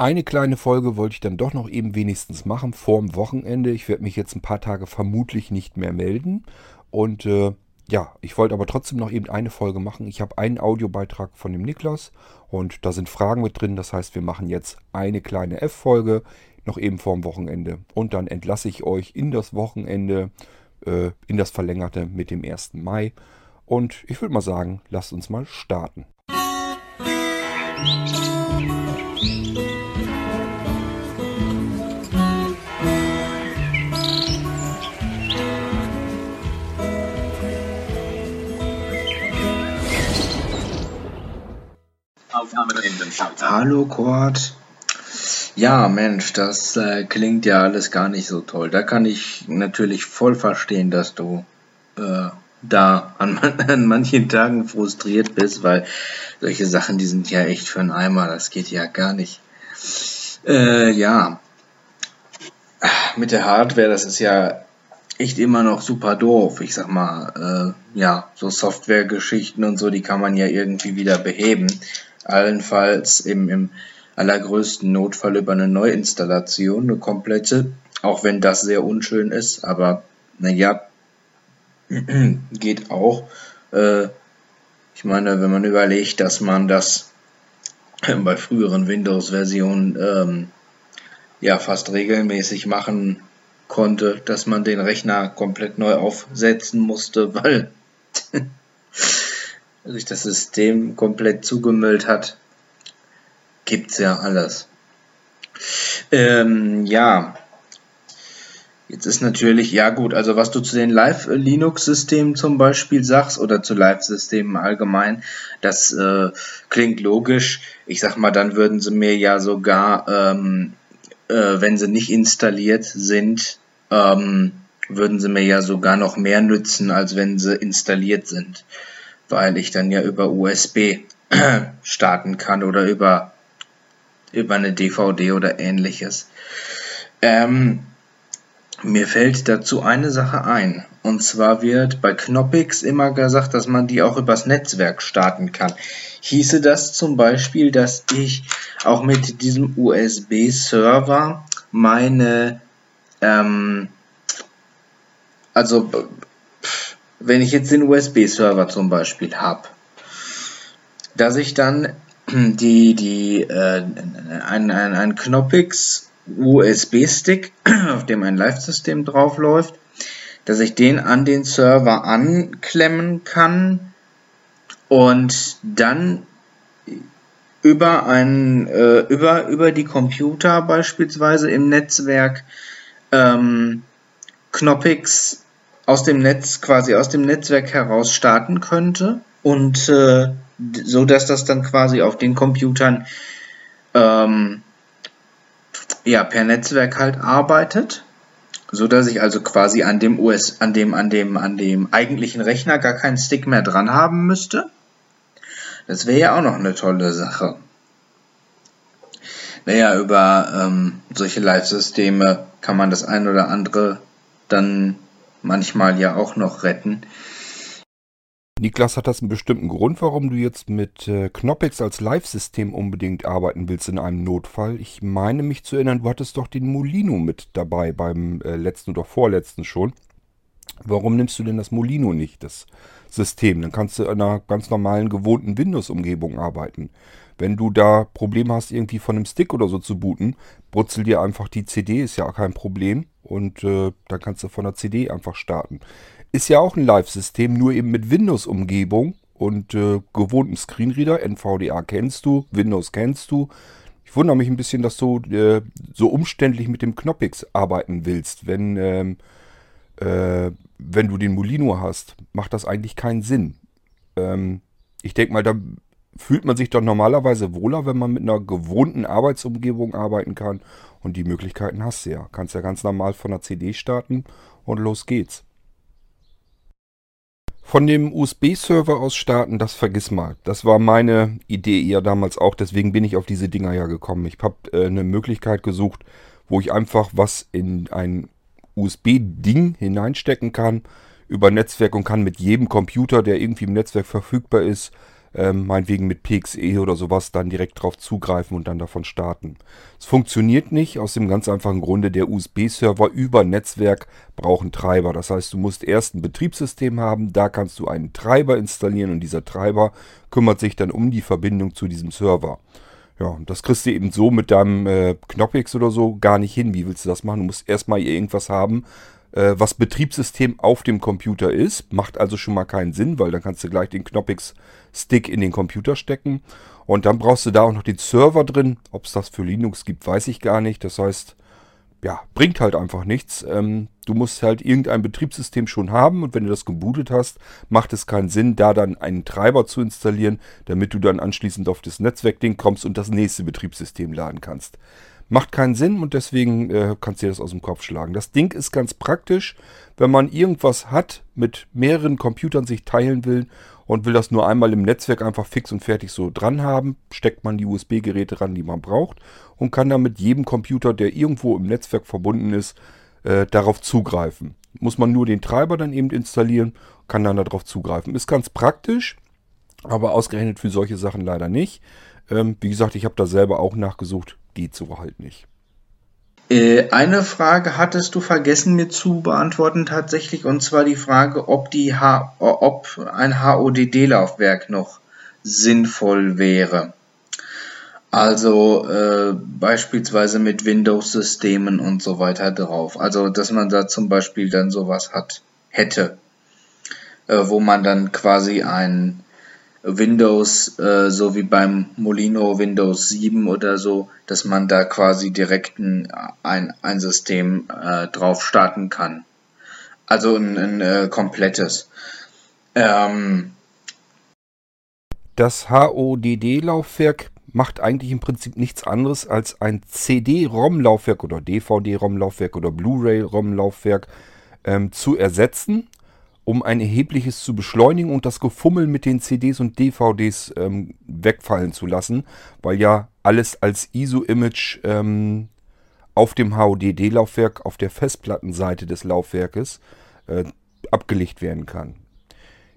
Eine kleine Folge wollte ich dann doch noch eben wenigstens machen vorm Wochenende. Ich werde mich jetzt ein paar Tage vermutlich nicht mehr melden. Und äh, ja, ich wollte aber trotzdem noch eben eine Folge machen. Ich habe einen Audiobeitrag von dem Niklas und da sind Fragen mit drin. Das heißt, wir machen jetzt eine kleine F-Folge noch eben vorm Wochenende. Und dann entlasse ich euch in das Wochenende, äh, in das Verlängerte mit dem 1. Mai. Und ich würde mal sagen, lasst uns mal starten. Hallo Kurt. Ja, Mensch, das äh, klingt ja alles gar nicht so toll. Da kann ich natürlich voll verstehen, dass du äh, da an, an, manchen Tagen frustriert bist, weil solche Sachen, die sind ja echt für einen Eimer. Das geht ja gar nicht. Äh, ja, mit der Hardware, das ist ja echt immer noch super doof. Ich sag mal, äh, ja, so Softwaregeschichten und so, die kann man ja irgendwie wieder beheben. Allenfalls im, im allergrößten Notfall über eine Neuinstallation, eine komplette, auch wenn das sehr unschön ist, aber naja, geht auch. Äh, ich meine, wenn man überlegt, dass man das bei früheren Windows-Versionen ähm, ja fast regelmäßig machen konnte, dass man den Rechner komplett neu aufsetzen musste, weil sich das System komplett zugemüllt hat, gibt's ja alles. Ähm, ja, jetzt ist natürlich, ja gut, also was du zu den Live-Linux-Systemen zum Beispiel sagst oder zu Live-Systemen allgemein, das äh, klingt logisch. Ich sag mal, dann würden sie mir ja sogar, ähm, äh, wenn sie nicht installiert sind, ähm, würden sie mir ja sogar noch mehr nützen, als wenn sie installiert sind weil ich dann ja über USB starten kann oder über, über eine DVD oder ähnliches. Ähm, mir fällt dazu eine Sache ein. Und zwar wird bei Knoppix immer gesagt, dass man die auch übers Netzwerk starten kann. Hieße das zum Beispiel, dass ich auch mit diesem USB-Server meine, ähm, also wenn ich jetzt den USB-Server zum Beispiel habe, dass ich dann die, die, äh, ein, ein, ein Knoppix USB-Stick, auf dem ein Live-System drauf läuft, dass ich den an den Server anklemmen kann und dann über ein, äh, über, über die Computer beispielsweise im Netzwerk ähm, Knoppix aus dem Netz, quasi aus dem Netzwerk heraus starten könnte und äh, so dass das dann quasi auf den Computern ähm, ja per Netzwerk halt arbeitet, so dass ich also quasi an dem US, an dem, an dem, an dem eigentlichen Rechner gar keinen Stick mehr dran haben müsste. Das wäre ja auch noch eine tolle Sache. Naja, über ähm, solche Live-Systeme kann man das ein oder andere dann manchmal ja auch noch retten. Niklas, hat das einen bestimmten Grund, warum du jetzt mit äh, Knoppix als Live-System unbedingt arbeiten willst in einem Notfall? Ich meine mich zu erinnern, du hattest doch den Molino mit dabei beim äh, letzten oder vorletzten schon. Warum nimmst du denn das Molino nicht, das System? Dann kannst du in einer ganz normalen, gewohnten Windows-Umgebung arbeiten. Wenn du da Probleme hast, irgendwie von einem Stick oder so zu booten, brutzel dir einfach die CD, ist ja auch kein Problem. Und äh, dann kannst du von der CD einfach starten. Ist ja auch ein Live-System, nur eben mit Windows-Umgebung und äh, gewohnten Screenreader. NVDA kennst du, Windows kennst du. Ich wundere mich ein bisschen, dass du äh, so umständlich mit dem Knoppix arbeiten willst. Wenn, ähm, äh, wenn du den Molino hast, macht das eigentlich keinen Sinn. Ähm, ich denke mal, da fühlt man sich doch normalerweise wohler, wenn man mit einer gewohnten Arbeitsumgebung arbeiten kann. Und die Möglichkeiten hast du ja. Kannst ja ganz normal von der CD starten und los geht's. Von dem USB-Server aus starten, das vergiss mal. Das war meine Idee ja damals auch, deswegen bin ich auf diese Dinger ja gekommen. Ich habe äh, eine Möglichkeit gesucht, wo ich einfach was in ein USB-Ding hineinstecken kann über Netzwerk und kann mit jedem Computer, der irgendwie im Netzwerk verfügbar ist, ähm, meinetwegen mit PXE oder sowas, dann direkt drauf zugreifen und dann davon starten. Es funktioniert nicht aus dem ganz einfachen Grunde, der USB-Server über Netzwerk braucht einen Treiber. Das heißt, du musst erst ein Betriebssystem haben, da kannst du einen Treiber installieren und dieser Treiber kümmert sich dann um die Verbindung zu diesem Server. Ja, das kriegst du eben so mit deinem äh, Knoppix oder so gar nicht hin. Wie willst du das machen? Du musst erstmal irgendwas haben, was Betriebssystem auf dem Computer ist. Macht also schon mal keinen Sinn, weil dann kannst du gleich den Knoppix-Stick in den Computer stecken. Und dann brauchst du da auch noch den Server drin. Ob es das für Linux gibt, weiß ich gar nicht. Das heißt, ja, bringt halt einfach nichts. Ähm, du musst halt irgendein Betriebssystem schon haben und wenn du das gebootet hast, macht es keinen Sinn, da dann einen Treiber zu installieren, damit du dann anschließend auf das Netzwerkding kommst und das nächste Betriebssystem laden kannst. Macht keinen Sinn und deswegen äh, kannst du dir das aus dem Kopf schlagen. Das Ding ist ganz praktisch, wenn man irgendwas hat, mit mehreren Computern sich teilen will und will das nur einmal im Netzwerk einfach fix und fertig so dran haben, steckt man die USB-Geräte ran, die man braucht und kann dann mit jedem Computer, der irgendwo im Netzwerk verbunden ist, äh, darauf zugreifen. Muss man nur den Treiber dann eben installieren, kann dann darauf zugreifen. Ist ganz praktisch, aber ausgerechnet für solche Sachen leider nicht. Ähm, wie gesagt, ich habe da selber auch nachgesucht, geht so halt nicht. Äh, eine Frage hattest du vergessen mir zu beantworten tatsächlich, und zwar die Frage, ob, die H ob ein HODD-Laufwerk noch sinnvoll wäre. Also äh, beispielsweise mit Windows-Systemen und so weiter drauf. Also dass man da zum Beispiel dann sowas hat, hätte, äh, wo man dann quasi ein Windows, äh, so wie beim Molino Windows 7 oder so, dass man da quasi direkt ein, ein, ein System äh, drauf starten kann. Also ein, ein äh, komplettes. Ähm, das HODD-Laufwerk macht eigentlich im Prinzip nichts anderes als ein CD-ROM-Laufwerk oder DVD-ROM-Laufwerk oder Blu-ray-ROM-Laufwerk ähm, zu ersetzen um ein erhebliches zu beschleunigen und das Gefummel mit den CDs und DVDs ähm, wegfallen zu lassen, weil ja alles als ISO-Image ähm, auf dem HODD-Laufwerk auf der Festplattenseite des Laufwerkes äh, abgelegt werden kann.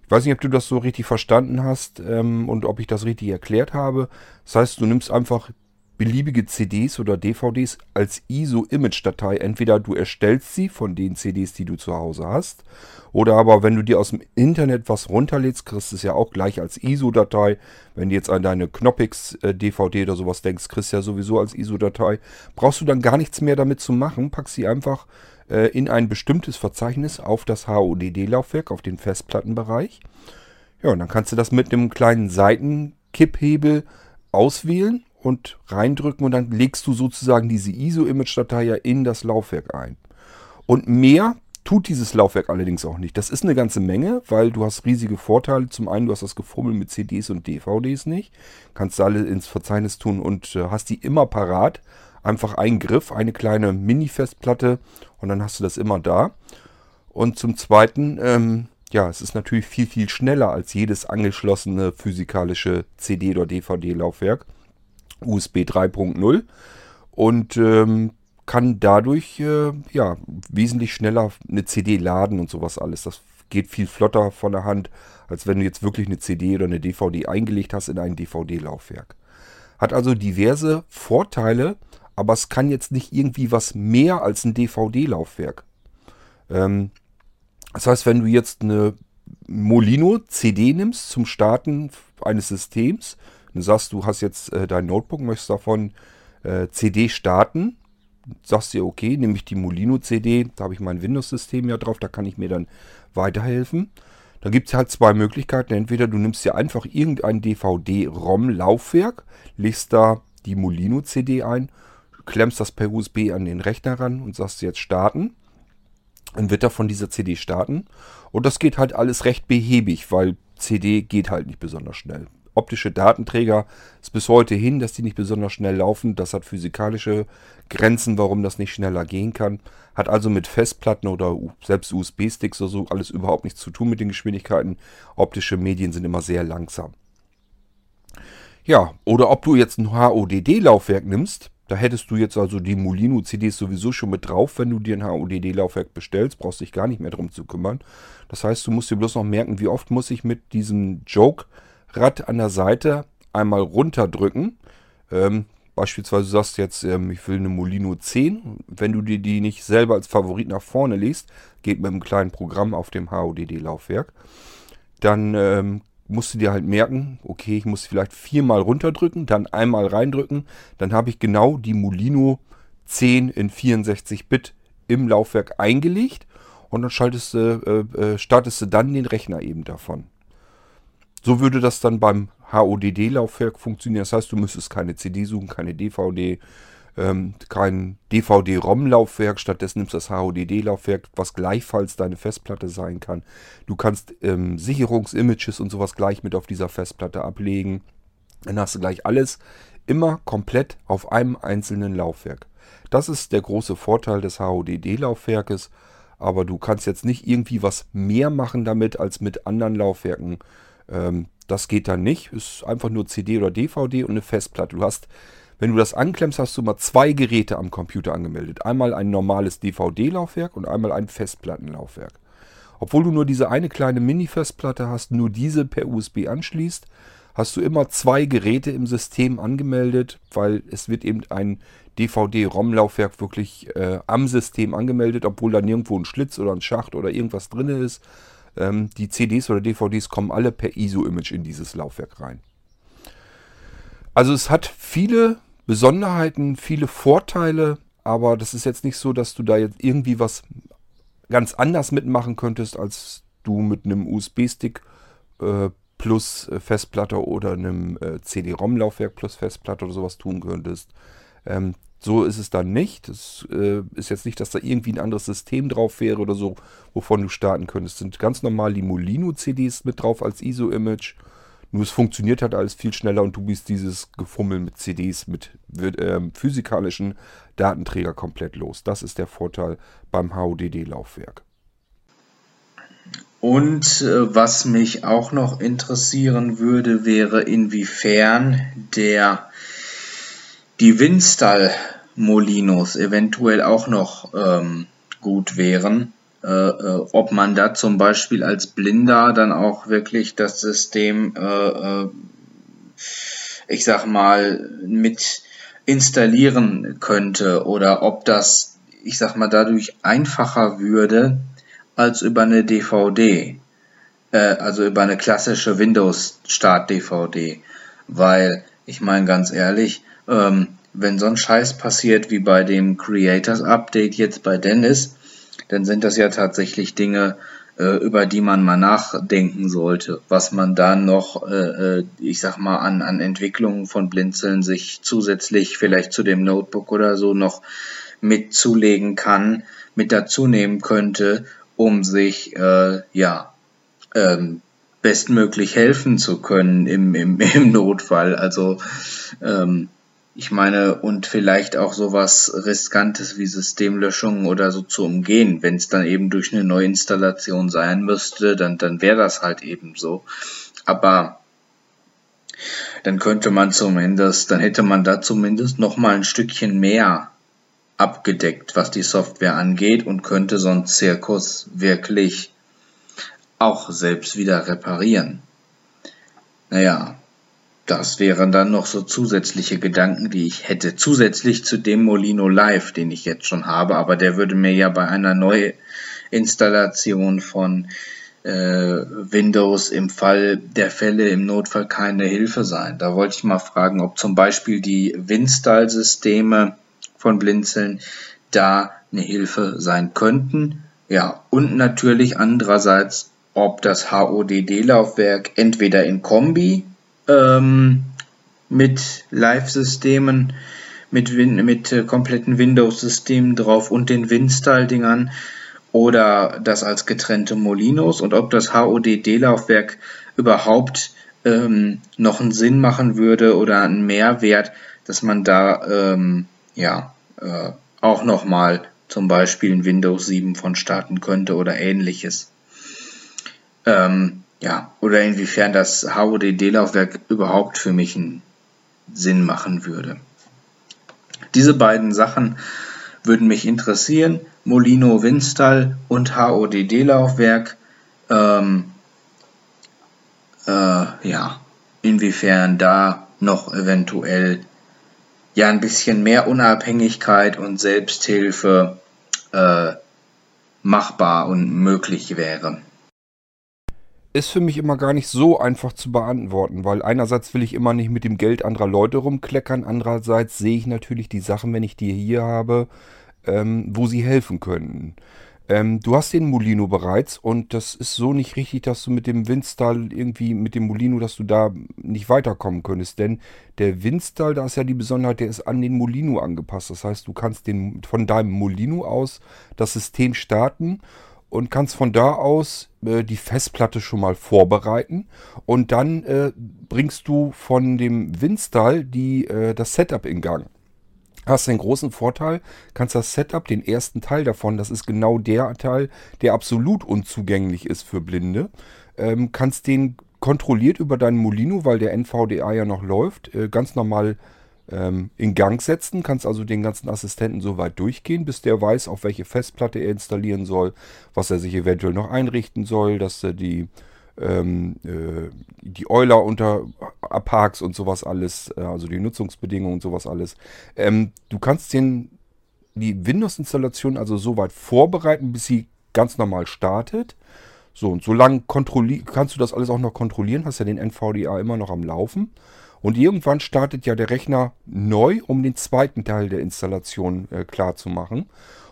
Ich weiß nicht, ob du das so richtig verstanden hast ähm, und ob ich das richtig erklärt habe. Das heißt, du nimmst einfach beliebige CDs oder DVDs als ISO-Image-Datei. Entweder du erstellst sie von den CDs, die du zu Hause hast, oder aber wenn du dir aus dem Internet was runterlädst, kriegst du es ja auch gleich als ISO-Datei. Wenn du jetzt an deine Knoppix-DVD oder sowas denkst, kriegst du ja sowieso als ISO-Datei. Brauchst du dann gar nichts mehr damit zu machen, packst sie einfach äh, in ein bestimmtes Verzeichnis auf das HODD-Laufwerk, auf den Festplattenbereich. Ja, und dann kannst du das mit einem kleinen Seitenkipphebel auswählen und reindrücken und dann legst du sozusagen diese ISO-Image-Datei ja in das Laufwerk ein. Und mehr tut dieses Laufwerk allerdings auch nicht. Das ist eine ganze Menge, weil du hast riesige Vorteile. Zum einen, du hast das Gefummel mit CDs und DVDs nicht. Kannst alle ins Verzeichnis tun und äh, hast die immer parat. Einfach ein Griff, eine kleine Mini-Festplatte und dann hast du das immer da. Und zum zweiten, ähm, ja, es ist natürlich viel, viel schneller als jedes angeschlossene physikalische CD- oder DVD-Laufwerk. USB 3.0 und ähm, kann dadurch äh, ja, wesentlich schneller eine CD laden und sowas alles. Das geht viel flotter von der Hand, als wenn du jetzt wirklich eine CD oder eine DVD eingelegt hast in ein DVD-Laufwerk. Hat also diverse Vorteile, aber es kann jetzt nicht irgendwie was mehr als ein DVD-Laufwerk. Ähm, das heißt, wenn du jetzt eine Molino CD nimmst zum Starten eines Systems, Du sagst, du hast jetzt äh, dein Notebook, möchtest davon äh, CD starten. Sagst dir, okay, nehme ich die Molino CD, da habe ich mein Windows-System ja drauf, da kann ich mir dann weiterhelfen. Da gibt es halt zwei Möglichkeiten. Entweder du nimmst dir einfach irgendein DVD-ROM-Laufwerk, legst da die Molino-CD ein, klemmst das per USB an den Rechner ran und sagst jetzt starten. Dann wird er von dieser CD starten. Und das geht halt alles recht behäbig, weil CD geht halt nicht besonders schnell optische Datenträger ist bis heute hin, dass die nicht besonders schnell laufen. Das hat physikalische Grenzen, warum das nicht schneller gehen kann. Hat also mit Festplatten oder selbst USB-Sticks oder so alles überhaupt nichts zu tun mit den Geschwindigkeiten. Optische Medien sind immer sehr langsam. Ja, oder ob du jetzt ein HODD-Laufwerk nimmst, da hättest du jetzt also die Molino-CDs sowieso schon mit drauf, wenn du dir ein HODD-Laufwerk bestellst, brauchst dich gar nicht mehr drum zu kümmern. Das heißt, du musst dir bloß noch merken, wie oft muss ich mit diesem Joke Rad an der Seite einmal runterdrücken. Ähm, beispielsweise du sagst jetzt, ähm, ich will eine Molino 10. Wenn du dir die nicht selber als Favorit nach vorne legst, geht mit einem kleinen Programm auf dem HODD-Laufwerk, dann ähm, musst du dir halt merken, okay, ich muss vielleicht viermal runterdrücken, dann einmal reindrücken, dann habe ich genau die Molino 10 in 64 Bit im Laufwerk eingelegt und dann schaltest du, äh, äh, startest du dann den Rechner eben davon. So würde das dann beim HODD-Laufwerk funktionieren. Das heißt, du müsstest keine CD suchen, keine DVD, ähm, kein DVD-ROM-Laufwerk. Stattdessen nimmst du das HODD-Laufwerk, was gleichfalls deine Festplatte sein kann. Du kannst ähm, Sicherungsimages und sowas gleich mit auf dieser Festplatte ablegen. Dann hast du gleich alles immer komplett auf einem einzelnen Laufwerk. Das ist der große Vorteil des HODD-Laufwerkes. Aber du kannst jetzt nicht irgendwie was mehr machen damit als mit anderen Laufwerken. Ähm, das geht dann nicht. Ist einfach nur CD oder DVD und eine Festplatte. Du hast, wenn du das anklemmst, hast du mal zwei Geräte am Computer angemeldet. Einmal ein normales DVD-Laufwerk und einmal ein Festplattenlaufwerk. Obwohl du nur diese eine kleine Mini-Festplatte hast, nur diese per USB anschließt, hast du immer zwei Geräte im System angemeldet, weil es wird eben ein DVD-ROM-Laufwerk wirklich äh, am System angemeldet, obwohl da nirgendwo ein Schlitz oder ein Schacht oder irgendwas drin ist. Ähm, die CDs oder DVDs kommen alle per ISO-Image in dieses Laufwerk rein. Also es hat viele Besonderheiten, viele Vorteile, aber das ist jetzt nicht so, dass du da jetzt irgendwie was ganz anders mitmachen könntest, als du mit einem USB-Stick äh, plus äh, Festplatte oder einem äh, CD-ROM-Laufwerk plus Festplatte oder sowas tun könntest. Ähm, so ist es dann nicht. Es äh, ist jetzt nicht, dass da irgendwie ein anderes System drauf wäre oder so, wovon du starten könntest. Es sind ganz normal die Molino-CDs mit drauf als ISO-Image. Nur es funktioniert halt alles viel schneller und du bist dieses Gefummel mit CDs, mit äh, physikalischen Datenträger komplett los. Das ist der Vorteil beim HODD-Laufwerk. Und äh, was mich auch noch interessieren würde, wäre inwiefern der die Winstall Molinos eventuell auch noch ähm, gut wären. Äh, äh, ob man da zum Beispiel als Blinder dann auch wirklich das System, äh, äh ich sag mal, mit installieren könnte oder ob das, ich sag mal, dadurch einfacher würde als über eine DVD, äh, also über eine klassische Windows-Start-DVD, weil ich meine ganz ehrlich, ähm, wenn so ein Scheiß passiert wie bei dem Creators Update jetzt bei Dennis, dann sind das ja tatsächlich Dinge, äh, über die man mal nachdenken sollte, was man dann noch, äh, äh, ich sag mal, an, an Entwicklungen von Blinzeln sich zusätzlich vielleicht zu dem Notebook oder so noch mit zulegen kann, mit dazu nehmen könnte, um sich, äh, ja, ähm, bestmöglich helfen zu können im, im, im Notfall. Also ähm, ich meine, und vielleicht auch sowas Riskantes wie Systemlöschung oder so zu umgehen. Wenn es dann eben durch eine Neuinstallation sein müsste, dann, dann wäre das halt eben so. Aber dann könnte man zumindest, dann hätte man da zumindest noch mal ein Stückchen mehr abgedeckt, was die Software angeht und könnte so einen Zirkus wirklich auch selbst wieder reparieren. Naja, das wären dann noch so zusätzliche Gedanken, die ich hätte. Zusätzlich zu dem Molino Live, den ich jetzt schon habe, aber der würde mir ja bei einer Neuinstallation von äh, Windows im Fall der Fälle im Notfall keine Hilfe sein. Da wollte ich mal fragen, ob zum Beispiel die Winstall-Systeme von Blinzeln da eine Hilfe sein könnten. Ja, und natürlich andererseits, ob das HODD-Laufwerk entweder in Kombi ähm, mit Live-Systemen, mit, mit äh, kompletten Windows-Systemen drauf und den Winstall-Dingern oder das als getrennte Molinos und ob das HODD-Laufwerk überhaupt ähm, noch einen Sinn machen würde oder einen Mehrwert, dass man da ähm, ja äh, auch nochmal zum Beispiel in Windows 7 von starten könnte oder ähnliches. Ähm, ja, oder inwiefern das HODD-Laufwerk überhaupt für mich einen Sinn machen würde. Diese beiden Sachen würden mich interessieren. Molino Winstall und HODD-Laufwerk. Ähm, äh, ja, inwiefern da noch eventuell ja ein bisschen mehr Unabhängigkeit und Selbsthilfe äh, machbar und möglich wäre. Ist für mich immer gar nicht so einfach zu beantworten, weil einerseits will ich immer nicht mit dem Geld anderer Leute rumkleckern, andererseits sehe ich natürlich die Sachen, wenn ich die hier habe, ähm, wo sie helfen könnten. Ähm, du hast den Molino bereits und das ist so nicht richtig, dass du mit dem Windstall irgendwie, mit dem Molino, dass du da nicht weiterkommen könntest. Denn der Windstall, da ist ja die Besonderheit, der ist an den Molino angepasst. Das heißt, du kannst den, von deinem Molino aus das System starten und kannst von da aus äh, die Festplatte schon mal vorbereiten. Und dann äh, bringst du von dem Windstall die, äh, das Setup in Gang. Hast den großen Vorteil, kannst das Setup, den ersten Teil davon, das ist genau der Teil, der absolut unzugänglich ist für Blinde, ähm, kannst den kontrolliert über deinen Molino, weil der NVDA ja noch läuft, äh, ganz normal ähm, in Gang setzen. Kannst also den ganzen Assistenten so weit durchgehen, bis der weiß, auf welche Festplatte er installieren soll, was er sich eventuell noch einrichten soll, dass er die ähm, äh, die Euler unter Parks und sowas alles, äh, also die Nutzungsbedingungen und sowas alles. Ähm, du kannst den, die Windows-Installation also so weit vorbereiten, bis sie ganz normal startet. So, und solange kannst du das alles auch noch kontrollieren, hast ja den NVDA immer noch am Laufen. Und irgendwann startet ja der Rechner neu, um den zweiten Teil der Installation äh, klar zu machen.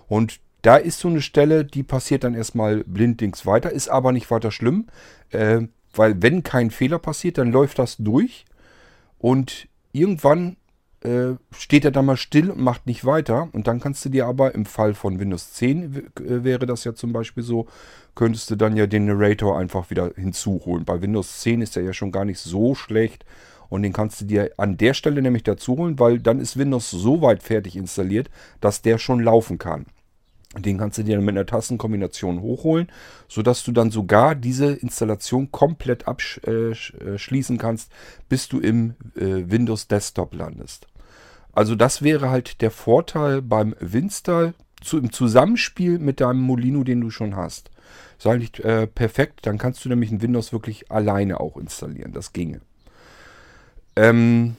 Und da ist so eine Stelle, die passiert dann erstmal blindlings weiter, ist aber nicht weiter schlimm, äh, weil wenn kein Fehler passiert, dann läuft das durch und irgendwann äh, steht er dann mal still und macht nicht weiter. Und dann kannst du dir aber im Fall von Windows 10 äh, wäre das ja zum Beispiel so, könntest du dann ja den Narrator einfach wieder hinzuholen. Bei Windows 10 ist er ja schon gar nicht so schlecht. Und den kannst du dir an der Stelle nämlich dazu holen, weil dann ist Windows so weit fertig installiert, dass der schon laufen kann. Den kannst du dir mit einer Tastenkombination hochholen, sodass du dann sogar diese Installation komplett abschließen äh, äh, kannst, bis du im äh, Windows Desktop landest. Also das wäre halt der Vorteil beim Winstall zu, im Zusammenspiel mit deinem Molino, den du schon hast. Ist eigentlich äh, perfekt, dann kannst du nämlich ein Windows wirklich alleine auch installieren. Das ginge. Ähm,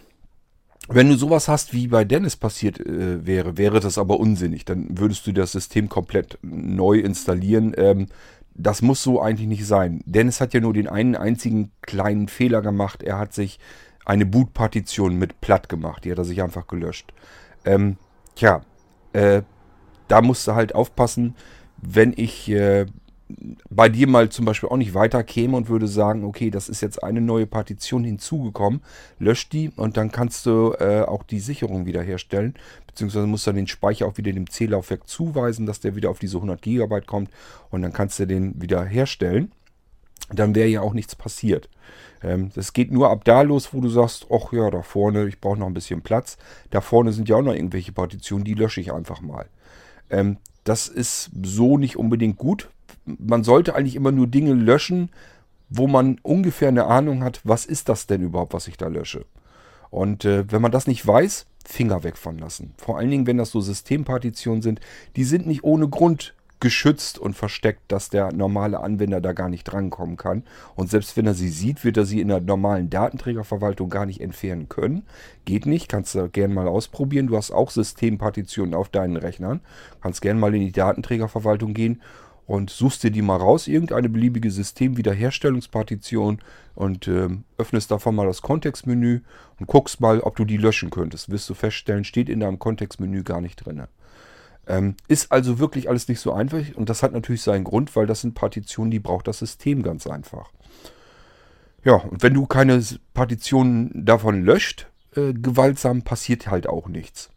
wenn du sowas hast, wie bei Dennis passiert äh, wäre, wäre das aber unsinnig. Dann würdest du das System komplett neu installieren. Ähm, das muss so eigentlich nicht sein. Dennis hat ja nur den einen einzigen kleinen Fehler gemacht. Er hat sich eine Bootpartition mit platt gemacht. Die hat er sich einfach gelöscht. Ähm, tja, äh, da musst du halt aufpassen, wenn ich äh, bei dir mal zum Beispiel auch nicht weiter käme und würde sagen, okay, das ist jetzt eine neue Partition hinzugekommen, lösch die und dann kannst du äh, auch die Sicherung wiederherstellen, beziehungsweise musst du den Speicher auch wieder dem C-Laufwerk zuweisen, dass der wieder auf diese 100 GB kommt und dann kannst du den wieder herstellen. Dann wäre ja auch nichts passiert. Ähm, das geht nur ab da los, wo du sagst, ach ja, da vorne, ich brauche noch ein bisschen Platz. Da vorne sind ja auch noch irgendwelche Partitionen, die lösche ich einfach mal. Ähm, das ist so nicht unbedingt gut, man sollte eigentlich immer nur Dinge löschen, wo man ungefähr eine Ahnung hat, was ist das denn überhaupt, was ich da lösche. Und äh, wenn man das nicht weiß, Finger weg von lassen. Vor allen Dingen, wenn das so Systempartitionen sind, die sind nicht ohne Grund geschützt und versteckt, dass der normale Anwender da gar nicht drankommen kann. Und selbst wenn er sie sieht, wird er sie in der normalen Datenträgerverwaltung gar nicht entfernen können. Geht nicht, kannst du gerne mal ausprobieren. Du hast auch Systempartitionen auf deinen Rechnern. Kannst gerne mal in die Datenträgerverwaltung gehen und suchst dir die mal raus, irgendeine beliebige Systemwiederherstellungspartition und äh, öffnest davon mal das Kontextmenü und guckst mal, ob du die löschen könntest. Wirst du feststellen, steht in deinem Kontextmenü gar nicht drin. Ähm, ist also wirklich alles nicht so einfach und das hat natürlich seinen Grund, weil das sind Partitionen, die braucht das System ganz einfach. Ja, und wenn du keine Partitionen davon löscht, äh, gewaltsam, passiert halt auch nichts.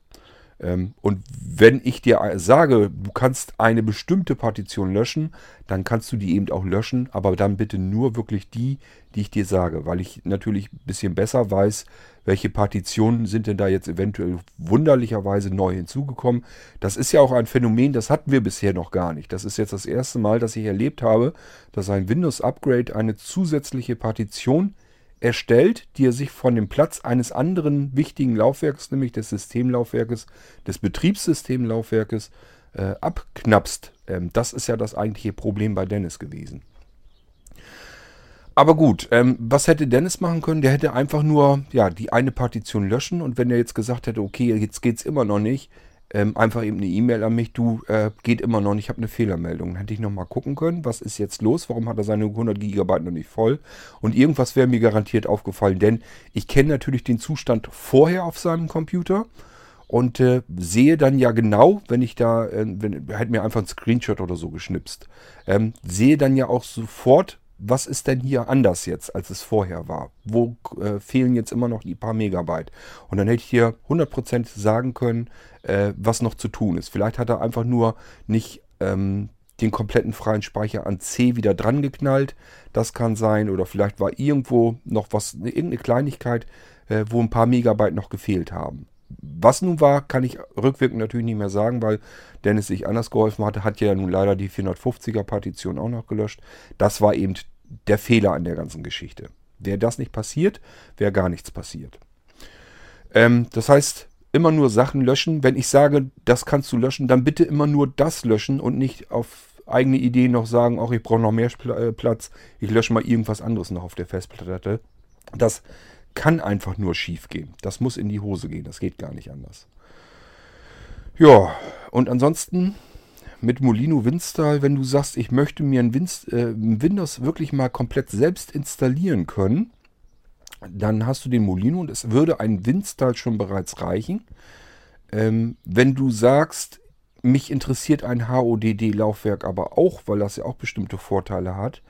Ähm, und wenn ich dir sage, du kannst eine bestimmte Partition löschen, dann kannst du die eben auch löschen, aber dann bitte nur wirklich die, die ich dir sage, weil ich natürlich ein bisschen besser weiß, welche Partitionen sind denn da jetzt eventuell wunderlicherweise neu hinzugekommen. Das ist ja auch ein Phänomen, das hatten wir bisher noch gar nicht. Das ist jetzt das erste Mal, dass ich erlebt habe, dass ein Windows-Upgrade eine zusätzliche Partition erstellt, die er sich von dem Platz eines anderen wichtigen Laufwerks, nämlich des Systemlaufwerkes, des Betriebssystemlaufwerkes, äh, abknapst. Ähm, das ist ja das eigentliche Problem bei Dennis gewesen. Aber gut, ähm, was hätte Dennis machen können? Der hätte einfach nur ja, die eine Partition löschen und wenn er jetzt gesagt hätte, okay, jetzt geht's immer noch nicht, ähm, einfach eben eine E-Mail an mich, du, äh, geht immer noch nicht, ich habe eine Fehlermeldung. Hätte ich nochmal gucken können, was ist jetzt los, warum hat er seine 100 GB noch nicht voll? Und irgendwas wäre mir garantiert aufgefallen, denn ich kenne natürlich den Zustand vorher auf seinem Computer und äh, sehe dann ja genau, wenn ich da, äh, wenn, hat mir einfach ein Screenshot oder so geschnipst, ähm, sehe dann ja auch sofort, was ist denn hier anders jetzt, als es vorher war? Wo äh, fehlen jetzt immer noch die paar Megabyte? Und dann hätte ich hier 100% sagen können, äh, was noch zu tun ist. Vielleicht hat er einfach nur nicht ähm, den kompletten freien Speicher an C wieder dran geknallt. Das kann sein. Oder vielleicht war irgendwo noch was, irgendeine Kleinigkeit, äh, wo ein paar Megabyte noch gefehlt haben. Was nun war, kann ich rückwirkend natürlich nicht mehr sagen, weil Dennis sich anders geholfen hatte, hat ja nun leider die 450er Partition auch noch gelöscht. Das war eben der Fehler an der ganzen Geschichte. Wäre das nicht passiert, wäre gar nichts passiert. Ähm, das heißt, immer nur Sachen löschen. Wenn ich sage, das kannst du löschen, dann bitte immer nur das löschen und nicht auf eigene Idee noch sagen, auch ich brauche noch mehr äh, Platz, ich lösche mal irgendwas anderes noch auf der Festplatte. Das kann einfach nur schief gehen. Das muss in die Hose gehen. Das geht gar nicht anders. Ja, und ansonsten mit Molino Winstall, wenn du sagst, ich möchte mir ein Winst, äh, Windows wirklich mal komplett selbst installieren können, dann hast du den Molino und es würde ein Winstall schon bereits reichen. Ähm, wenn du sagst, mich interessiert ein HODD-Laufwerk aber auch, weil das ja auch bestimmte Vorteile hat,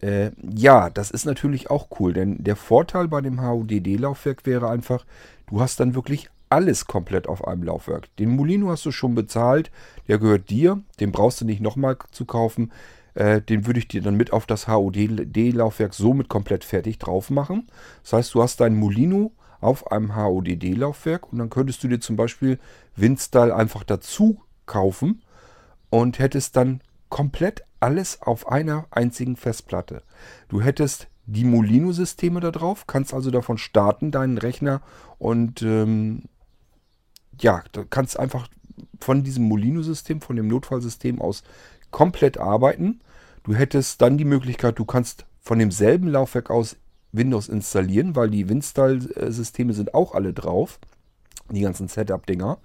äh, ja, das ist natürlich auch cool, denn der Vorteil bei dem HUDD-Laufwerk wäre einfach, du hast dann wirklich alles komplett auf einem Laufwerk. Den Molino hast du schon bezahlt, der gehört dir, den brauchst du nicht nochmal zu kaufen. Äh, den würde ich dir dann mit auf das HUDD-Laufwerk somit komplett fertig drauf machen. Das heißt, du hast deinen Molino auf einem HUDD-Laufwerk und dann könntest du dir zum Beispiel Winstall einfach dazu kaufen und hättest dann komplett alles auf einer einzigen Festplatte. Du hättest die Molino-Systeme da drauf, kannst also davon starten, deinen Rechner und ähm, ja, du kannst einfach von diesem Molino-System, von dem Notfallsystem aus komplett arbeiten. Du hättest dann die Möglichkeit, du kannst von demselben Laufwerk aus Windows installieren, weil die Winstall-Systeme sind auch alle drauf, die ganzen Setup-Dinger.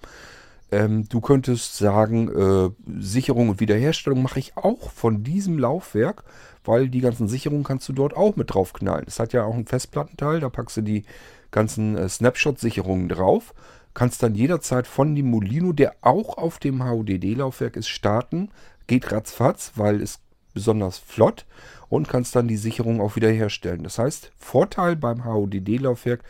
Ähm, du könntest sagen, äh, Sicherung und Wiederherstellung mache ich auch von diesem Laufwerk, weil die ganzen Sicherungen kannst du dort auch mit drauf knallen. Es hat ja auch einen Festplattenteil, da packst du die ganzen äh, Snapshot-Sicherungen drauf. Kannst dann jederzeit von dem Molino, der auch auf dem HUDD-Laufwerk ist, starten. Geht ratzfatz, weil es besonders flott und kannst dann die Sicherung auch wiederherstellen. Das heißt, Vorteil beim HUDD-Laufwerk,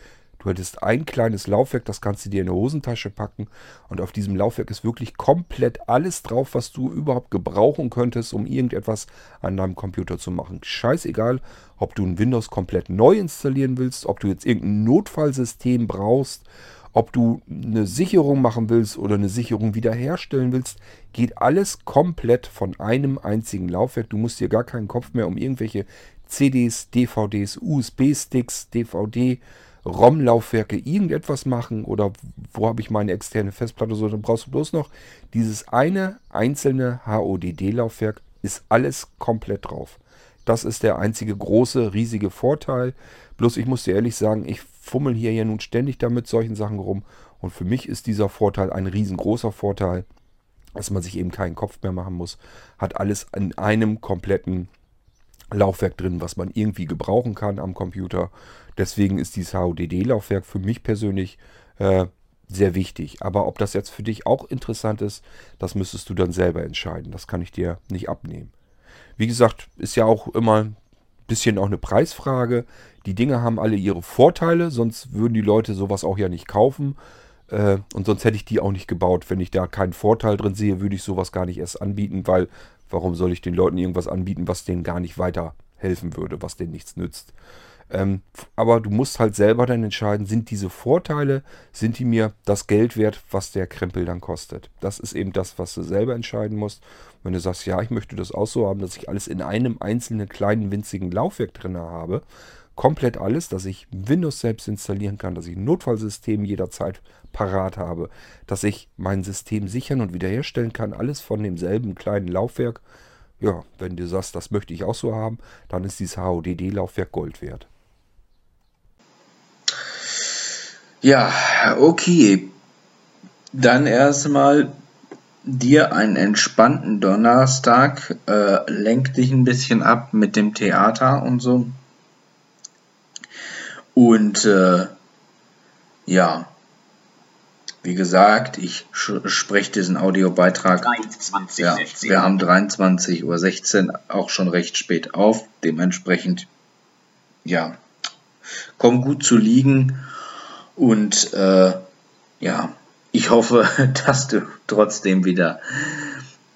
Du hättest ein kleines Laufwerk, das kannst du dir in eine Hosentasche packen. Und auf diesem Laufwerk ist wirklich komplett alles drauf, was du überhaupt gebrauchen könntest, um irgendetwas an deinem Computer zu machen. Scheißegal, ob du ein Windows komplett neu installieren willst, ob du jetzt irgendein Notfallsystem brauchst, ob du eine Sicherung machen willst oder eine Sicherung wiederherstellen willst, geht alles komplett von einem einzigen Laufwerk. Du musst dir gar keinen Kopf mehr um irgendwelche CDs, DVDs, USB-Sticks, DVD, ROM-Laufwerke irgendetwas machen oder wo habe ich meine externe Festplatte, so, dann brauchst du bloß noch dieses eine einzelne HODD-Laufwerk, ist alles komplett drauf. Das ist der einzige große, riesige Vorteil. Bloß ich muss dir ehrlich sagen, ich fummel hier ja nun ständig damit solchen Sachen rum. Und für mich ist dieser Vorteil ein riesengroßer Vorteil, dass man sich eben keinen Kopf mehr machen muss. Hat alles in einem kompletten Laufwerk drin, was man irgendwie gebrauchen kann am Computer. Deswegen ist dieses HODD-Laufwerk für mich persönlich äh, sehr wichtig. Aber ob das jetzt für dich auch interessant ist, das müsstest du dann selber entscheiden. Das kann ich dir nicht abnehmen. Wie gesagt, ist ja auch immer ein bisschen auch eine Preisfrage. Die Dinge haben alle ihre Vorteile, sonst würden die Leute sowas auch ja nicht kaufen. Äh, und sonst hätte ich die auch nicht gebaut. Wenn ich da keinen Vorteil drin sehe, würde ich sowas gar nicht erst anbieten, weil warum soll ich den Leuten irgendwas anbieten, was denen gar nicht weiterhelfen würde, was denen nichts nützt. Ähm, aber du musst halt selber dann entscheiden, sind diese Vorteile, sind die mir das Geld wert, was der Krempel dann kostet. Das ist eben das, was du selber entscheiden musst. Wenn du sagst, ja, ich möchte das auch so haben, dass ich alles in einem einzelnen kleinen winzigen Laufwerk drin habe, komplett alles, dass ich Windows selbst installieren kann, dass ich ein Notfallsystem jederzeit parat habe, dass ich mein System sichern und wiederherstellen kann, alles von demselben kleinen Laufwerk, ja, wenn du sagst, das möchte ich auch so haben, dann ist dieses HODD-Laufwerk Gold wert. Ja, okay. Dann erstmal dir einen entspannten Donnerstag. Äh, lenk dich ein bisschen ab mit dem Theater und so. Und äh, ja, wie gesagt, ich spreche diesen Audiobeitrag. 23, ja, wir haben 23.16 Uhr auch schon recht spät auf. Dementsprechend, ja, komm gut zu liegen und äh, ja, ich hoffe, dass du trotzdem wieder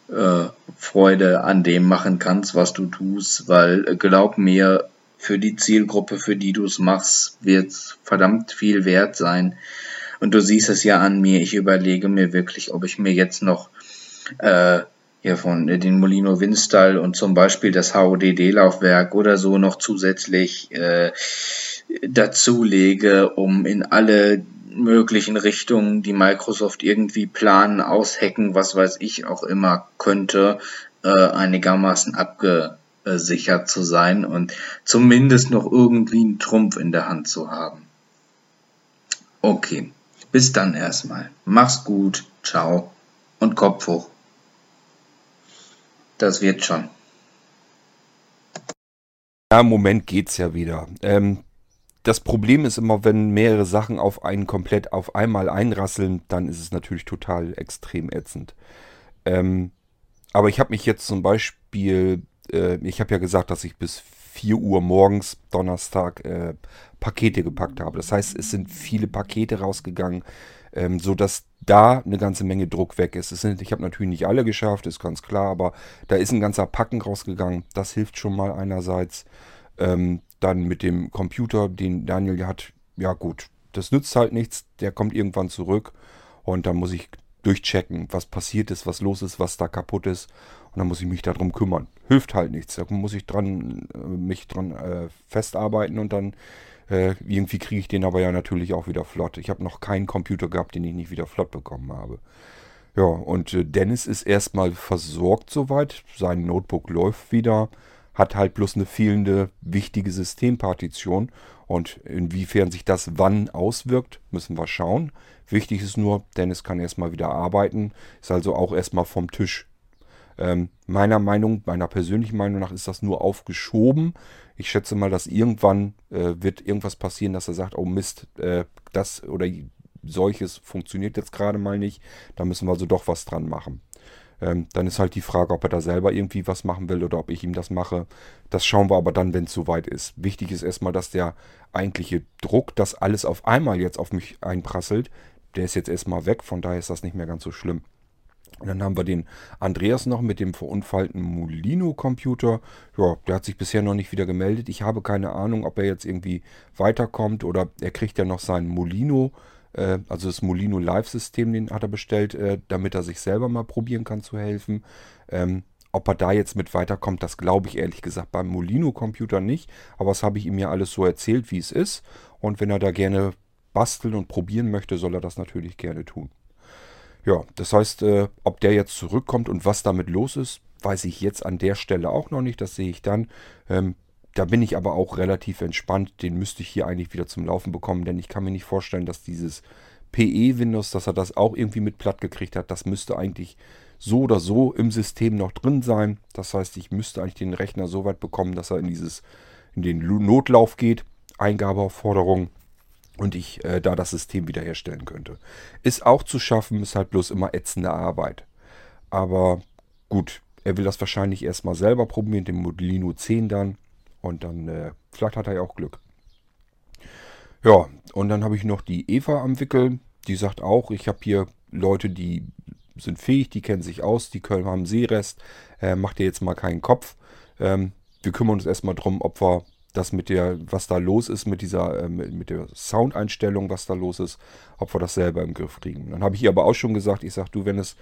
äh, Freude an dem machen kannst, was du tust, weil äh, glaub mir, für die Zielgruppe, für die du es machst, wird verdammt viel wert sein. Und du siehst es ja an mir, ich überlege mir wirklich, ob ich mir jetzt noch äh, hier von äh, den Molino Windstyle und zum Beispiel das HODD-Laufwerk oder so noch zusätzlich äh, dazulege, um in alle möglichen Richtungen, die Microsoft irgendwie planen, aushacken, was weiß ich auch immer könnte, äh, einigermaßen abgesichert zu sein und zumindest noch irgendwie einen Trumpf in der Hand zu haben. Okay, bis dann erstmal. Mach's gut, ciao und Kopf hoch. Das wird schon. Ja, im Moment geht's ja wieder. Ähm, das Problem ist immer, wenn mehrere Sachen auf einen komplett auf einmal einrasseln, dann ist es natürlich total extrem ätzend. Ähm, aber ich habe mich jetzt zum Beispiel, äh, ich habe ja gesagt, dass ich bis 4 Uhr morgens Donnerstag äh, Pakete gepackt habe. Das heißt, es sind viele Pakete rausgegangen, ähm, sodass da eine ganze Menge Druck weg ist. Sind, ich habe natürlich nicht alle geschafft, ist ganz klar, aber da ist ein ganzer Packen rausgegangen. Das hilft schon mal einerseits. Ähm, dann mit dem Computer, den Daniel hat, ja gut, das nützt halt nichts. Der kommt irgendwann zurück und dann muss ich durchchecken, was passiert ist, was los ist, was da kaputt ist. Und dann muss ich mich darum kümmern. Hilft halt nichts. Da muss ich dran, äh, mich dran äh, festarbeiten und dann äh, irgendwie kriege ich den aber ja natürlich auch wieder flott. Ich habe noch keinen Computer gehabt, den ich nicht wieder flott bekommen habe. Ja, und äh, Dennis ist erstmal versorgt soweit. Sein Notebook läuft wieder hat halt bloß eine fehlende wichtige Systempartition. Und inwiefern sich das wann auswirkt, müssen wir schauen. Wichtig ist nur, Dennis kann erstmal wieder arbeiten, ist also auch erstmal vom Tisch. Ähm, meiner Meinung, meiner persönlichen Meinung nach ist das nur aufgeschoben. Ich schätze mal, dass irgendwann äh, wird irgendwas passieren, dass er sagt, oh Mist, äh, das oder solches funktioniert jetzt gerade mal nicht. Da müssen wir also doch was dran machen. Ähm, dann ist halt die Frage, ob er da selber irgendwie was machen will oder ob ich ihm das mache. Das schauen wir aber dann, wenn es soweit ist. Wichtig ist erstmal, dass der eigentliche Druck, dass alles auf einmal jetzt auf mich einprasselt, der ist jetzt erstmal weg. Von daher ist das nicht mehr ganz so schlimm. Und dann haben wir den Andreas noch mit dem verunfallten Molino-Computer. Ja, der hat sich bisher noch nicht wieder gemeldet. Ich habe keine Ahnung, ob er jetzt irgendwie weiterkommt oder er kriegt ja noch seinen Molino äh, also das Molino Live-System, den hat er bestellt, äh, damit er sich selber mal probieren kann zu helfen. Ähm, ob er da jetzt mit weiterkommt, das glaube ich ehrlich gesagt beim Molino-Computer nicht. Aber das habe ich ihm ja alles so erzählt, wie es ist. Und wenn er da gerne basteln und probieren möchte, soll er das natürlich gerne tun. Ja, das heißt, äh, ob der jetzt zurückkommt und was damit los ist, weiß ich jetzt an der Stelle auch noch nicht. Das sehe ich dann. Ähm, da bin ich aber auch relativ entspannt. Den müsste ich hier eigentlich wieder zum Laufen bekommen, denn ich kann mir nicht vorstellen, dass dieses PE-Windows, dass er das auch irgendwie mit platt gekriegt hat, das müsste eigentlich so oder so im System noch drin sein. Das heißt, ich müsste eigentlich den Rechner so weit bekommen, dass er in dieses in den Notlauf geht, Eingabeaufforderung und ich äh, da das System wiederherstellen könnte. Ist auch zu schaffen, ist halt bloß immer ätzende Arbeit. Aber gut, er will das wahrscheinlich erstmal selber probieren, den Modulino 10 dann. Und dann, äh, vielleicht hat er ja auch Glück. Ja, und dann habe ich noch die Eva am Wickel. Die sagt auch, ich habe hier Leute, die sind fähig, die kennen sich aus, die können, haben Seerest. Äh, macht ihr jetzt mal keinen Kopf. Ähm, wir kümmern uns erstmal drum, ob wir das mit der, was da los ist, mit dieser, äh, mit der Soundeinstellung, was da los ist, ob wir das selber im Griff kriegen. Dann habe ich ihr aber auch schon gesagt, ich sage, du, wenn es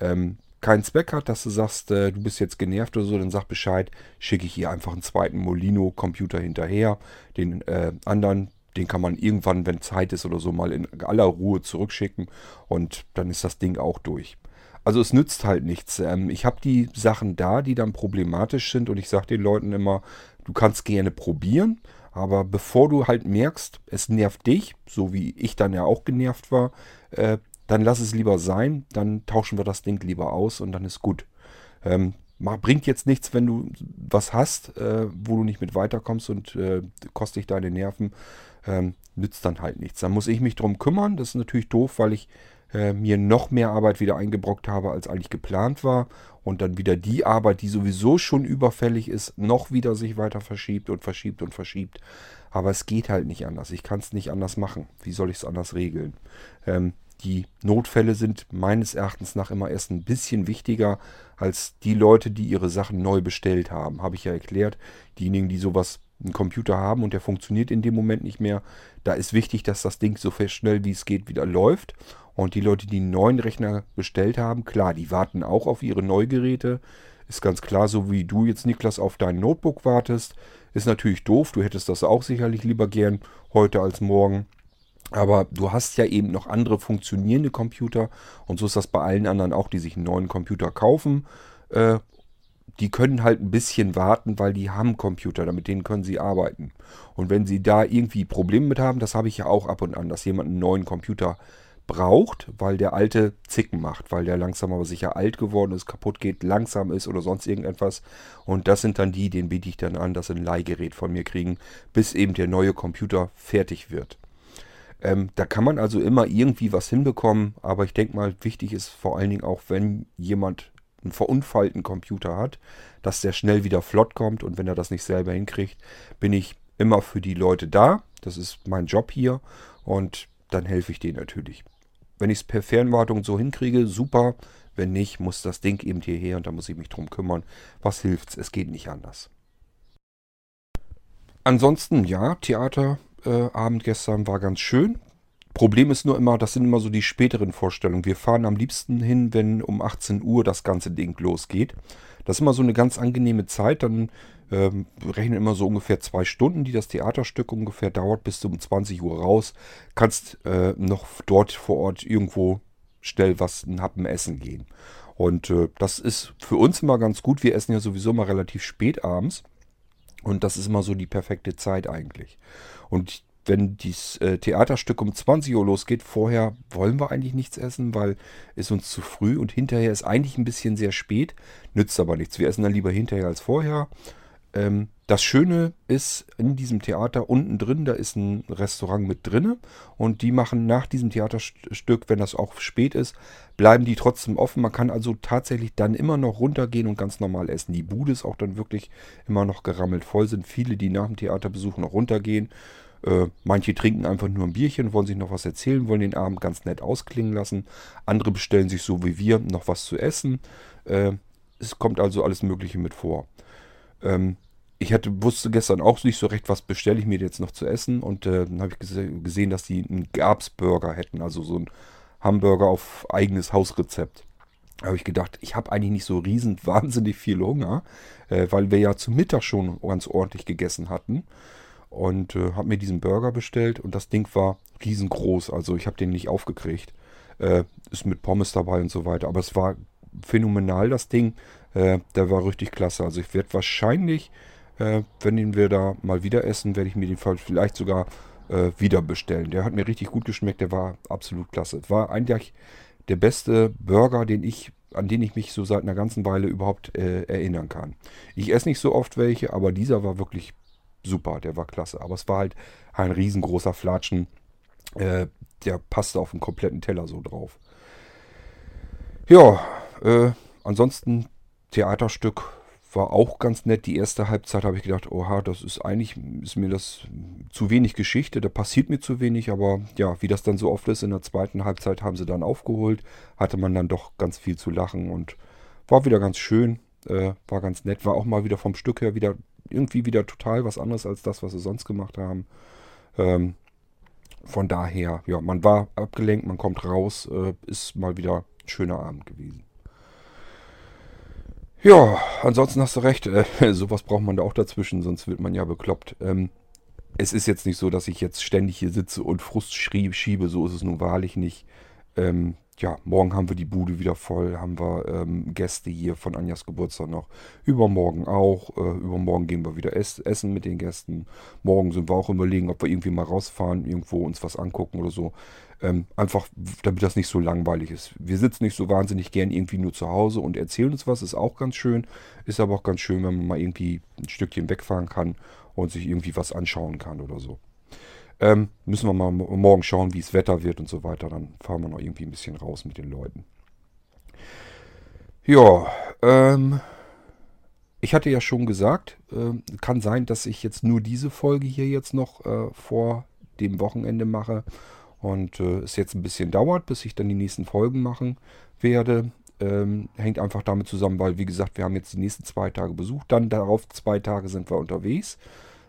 ähm, keinen Zweck hat, dass du sagst, äh, du bist jetzt genervt oder so, dann sag Bescheid, schicke ich hier einfach einen zweiten Molino-Computer hinterher. Den äh, anderen, den kann man irgendwann, wenn Zeit ist oder so, mal in aller Ruhe zurückschicken und dann ist das Ding auch durch. Also es nützt halt nichts. Ähm, ich habe die Sachen da, die dann problematisch sind und ich sage den Leuten immer, du kannst gerne probieren, aber bevor du halt merkst, es nervt dich, so wie ich dann ja auch genervt war, äh, dann lass es lieber sein, dann tauschen wir das Ding lieber aus und dann ist gut. Ähm, bringt jetzt nichts, wenn du was hast, äh, wo du nicht mit weiterkommst und äh, kostet dich deine Nerven, ähm, nützt dann halt nichts. Dann muss ich mich drum kümmern. Das ist natürlich doof, weil ich äh, mir noch mehr Arbeit wieder eingebrockt habe, als eigentlich geplant war. Und dann wieder die Arbeit, die sowieso schon überfällig ist, noch wieder sich weiter verschiebt und verschiebt und verschiebt. Aber es geht halt nicht anders. Ich kann es nicht anders machen. Wie soll ich es anders regeln? Ähm, die Notfälle sind meines Erachtens nach immer erst ein bisschen wichtiger als die Leute, die ihre Sachen neu bestellt haben. Habe ich ja erklärt. Diejenigen, die sowas, einen Computer haben und der funktioniert in dem Moment nicht mehr, da ist wichtig, dass das Ding so schnell wie es geht wieder läuft. Und die Leute, die einen neuen Rechner bestellt haben, klar, die warten auch auf ihre Neugeräte. Ist ganz klar, so wie du jetzt, Niklas, auf dein Notebook wartest. Ist natürlich doof. Du hättest das auch sicherlich lieber gern heute als morgen. Aber du hast ja eben noch andere funktionierende Computer und so ist das bei allen anderen auch, die sich einen neuen Computer kaufen. Äh, die können halt ein bisschen warten, weil die haben Computer, damit denen können sie arbeiten. Und wenn sie da irgendwie Probleme mit haben, das habe ich ja auch ab und an, dass jemand einen neuen Computer braucht, weil der alte Zicken macht, weil der langsam aber sicher alt geworden ist, kaputt geht, langsam ist oder sonst irgendetwas. Und das sind dann die, denen biete ich dann an, dass sie ein Leihgerät von mir kriegen, bis eben der neue Computer fertig wird. Ähm, da kann man also immer irgendwie was hinbekommen, aber ich denke mal, wichtig ist vor allen Dingen auch, wenn jemand einen verunfallten Computer hat, dass der schnell wieder flott kommt und wenn er das nicht selber hinkriegt, bin ich immer für die Leute da. Das ist mein Job hier und dann helfe ich denen natürlich. Wenn ich es per Fernwartung so hinkriege, super. Wenn nicht, muss das Ding eben hierher und da muss ich mich drum kümmern. Was hilft's? Es geht nicht anders. Ansonsten, ja, Theater äh, Abend gestern war ganz schön. Problem ist nur immer, das sind immer so die späteren Vorstellungen. Wir fahren am liebsten hin, wenn um 18 Uhr das ganze Ding losgeht. Das ist immer so eine ganz angenehme Zeit. Dann ähm, rechnen immer so ungefähr zwei Stunden, die das Theaterstück ungefähr dauert, bis du um 20 Uhr raus. Kannst äh, noch dort vor Ort irgendwo schnell was, ein Happen essen gehen. Und äh, das ist für uns immer ganz gut. Wir essen ja sowieso mal relativ spät abends. Und das ist immer so die perfekte Zeit eigentlich. Und wenn das äh, Theaterstück um 20 Uhr losgeht, vorher wollen wir eigentlich nichts essen, weil es uns zu früh und hinterher ist eigentlich ein bisschen sehr spät, nützt aber nichts. Wir essen dann lieber hinterher als vorher. Ähm, das Schöne ist, in diesem Theater unten drin, da ist ein Restaurant mit drinne und die machen nach diesem Theaterstück, wenn das auch spät ist, bleiben die trotzdem offen. Man kann also tatsächlich dann immer noch runtergehen und ganz normal essen. Die Bude ist auch dann wirklich immer noch gerammelt voll. Sind viele, die nach dem Theaterbesuch noch runtergehen. Äh, manche trinken einfach nur ein Bierchen, wollen sich noch was erzählen, wollen den Abend ganz nett ausklingen lassen. Andere bestellen sich so wie wir noch was zu essen. Äh, es kommt also alles Mögliche mit vor. Ähm, ich hatte, wusste gestern auch nicht so recht, was bestelle ich mir jetzt noch zu essen. Und äh, dann habe ich gese gesehen, dass die einen Gabsburger hätten, also so ein Hamburger auf eigenes Hausrezept. Da habe ich gedacht, ich habe eigentlich nicht so riesen wahnsinnig viel Hunger, äh, weil wir ja zu Mittag schon ganz ordentlich gegessen hatten. Und äh, habe mir diesen Burger bestellt und das Ding war riesengroß. Also ich habe den nicht aufgekriegt. Äh, ist mit Pommes dabei und so weiter. Aber es war phänomenal, das Ding. Äh, der war richtig klasse. Also ich werde wahrscheinlich äh, wenn wir da mal wieder essen, werde ich mir den vielleicht sogar äh, wieder bestellen. Der hat mir richtig gut geschmeckt, der war absolut klasse. War eigentlich der beste Burger, den ich, an den ich mich so seit einer ganzen Weile überhaupt äh, erinnern kann. Ich esse nicht so oft welche, aber dieser war wirklich super, der war klasse. Aber es war halt ein riesengroßer Flatschen, äh, der passte auf einen kompletten Teller so drauf. Ja, äh, ansonsten Theaterstück war auch ganz nett. Die erste Halbzeit habe ich gedacht, oha, das ist eigentlich, ist mir das zu wenig Geschichte, da passiert mir zu wenig, aber ja, wie das dann so oft ist, in der zweiten Halbzeit haben sie dann aufgeholt, hatte man dann doch ganz viel zu lachen und war wieder ganz schön, äh, war ganz nett, war auch mal wieder vom Stück her wieder irgendwie wieder total was anderes als das, was sie sonst gemacht haben. Ähm, von daher, ja, man war abgelenkt, man kommt raus, äh, ist mal wieder ein schöner Abend gewesen. Ja, ansonsten hast du recht. Äh, sowas braucht man da auch dazwischen, sonst wird man ja bekloppt. Ähm, es ist jetzt nicht so, dass ich jetzt ständig hier sitze und Frust schiebe. So ist es nun wahrlich nicht. Ähm, ja, morgen haben wir die Bude wieder voll, haben wir ähm, Gäste hier von Anjas Geburtstag noch. Übermorgen auch. Äh, übermorgen gehen wir wieder ess essen mit den Gästen. Morgen sind wir auch überlegen, ob wir irgendwie mal rausfahren, irgendwo uns was angucken oder so. Ähm, einfach, damit das nicht so langweilig ist. Wir sitzen nicht so wahnsinnig gern irgendwie nur zu Hause und erzählen uns was, ist auch ganz schön. Ist aber auch ganz schön, wenn man mal irgendwie ein Stückchen wegfahren kann und sich irgendwie was anschauen kann oder so. Ähm, müssen wir mal morgen schauen, wie es Wetter wird und so weiter. Dann fahren wir noch irgendwie ein bisschen raus mit den Leuten. Ja, ähm, ich hatte ja schon gesagt, äh, kann sein, dass ich jetzt nur diese Folge hier jetzt noch äh, vor dem Wochenende mache und äh, es jetzt ein bisschen dauert, bis ich dann die nächsten Folgen machen werde. Ähm, hängt einfach damit zusammen, weil wie gesagt, wir haben jetzt die nächsten zwei Tage besucht. Dann darauf zwei Tage sind wir unterwegs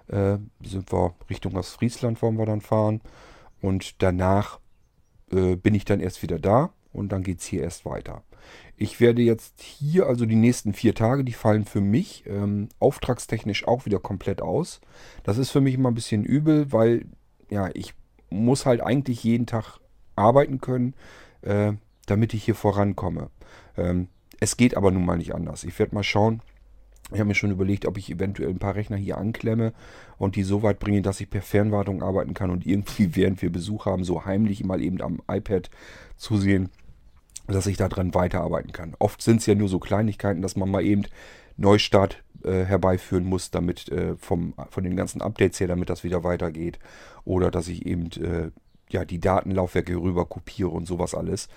äh, sind wir Richtung Ostfriesland wollen wir dann fahren. Und danach äh, bin ich dann erst wieder da und dann geht es hier erst weiter. Ich werde jetzt hier, also die nächsten vier Tage, die fallen für mich ähm, auftragstechnisch auch wieder komplett aus. Das ist für mich immer ein bisschen übel, weil ja, ich muss halt eigentlich jeden Tag arbeiten können, äh, damit ich hier vorankomme. Ähm, es geht aber nun mal nicht anders. Ich werde mal schauen, ich habe mir schon überlegt, ob ich eventuell ein paar Rechner hier anklemme und die so weit bringe, dass ich per Fernwartung arbeiten kann und irgendwie, während wir Besuch haben, so heimlich mal eben am iPad zusehen, dass ich daran weiterarbeiten kann. Oft sind es ja nur so Kleinigkeiten, dass man mal eben Neustart äh, herbeiführen muss, damit äh, vom, von den ganzen Updates her, damit das wieder weitergeht. Oder dass ich eben äh, ja, die Datenlaufwerke rüber kopiere und sowas alles.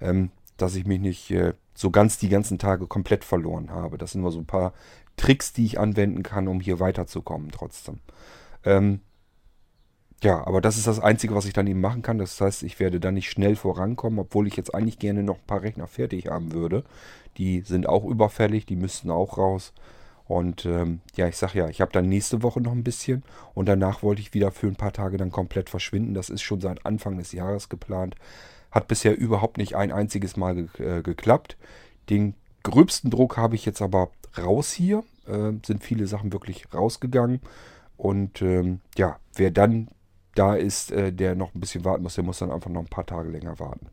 Ähm, dass ich mich nicht äh, so ganz die ganzen Tage komplett verloren habe. Das sind nur so ein paar Tricks, die ich anwenden kann, um hier weiterzukommen trotzdem. Ähm, ja, aber das ist das Einzige, was ich dann eben machen kann. Das heißt, ich werde dann nicht schnell vorankommen, obwohl ich jetzt eigentlich gerne noch ein paar Rechner fertig haben würde. Die sind auch überfällig, die müssten auch raus. Und ähm, ja, ich sag ja, ich habe dann nächste Woche noch ein bisschen und danach wollte ich wieder für ein paar Tage dann komplett verschwinden. Das ist schon seit Anfang des Jahres geplant. Hat bisher überhaupt nicht ein einziges Mal ge äh, geklappt. Den gröbsten Druck habe ich jetzt aber raus hier. Äh, sind viele Sachen wirklich rausgegangen. Und ähm, ja, wer dann da ist, äh, der noch ein bisschen warten muss, der muss dann einfach noch ein paar Tage länger warten.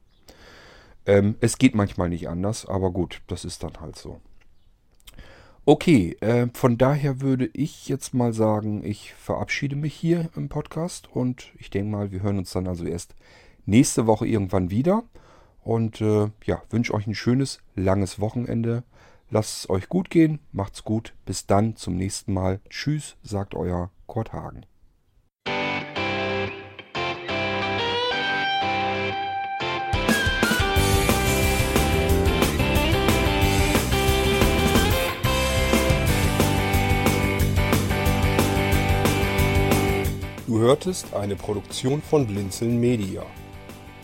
Ähm, es geht manchmal nicht anders, aber gut, das ist dann halt so. Okay, äh, von daher würde ich jetzt mal sagen, ich verabschiede mich hier im Podcast und ich denke mal, wir hören uns dann also erst nächste Woche irgendwann wieder. Und äh, ja, wünsche euch ein schönes, langes Wochenende. Lasst es euch gut gehen, macht's gut. Bis dann zum nächsten Mal. Tschüss, sagt euer Kurt Hagen. Du hörtest eine Produktion von Blinzeln Media.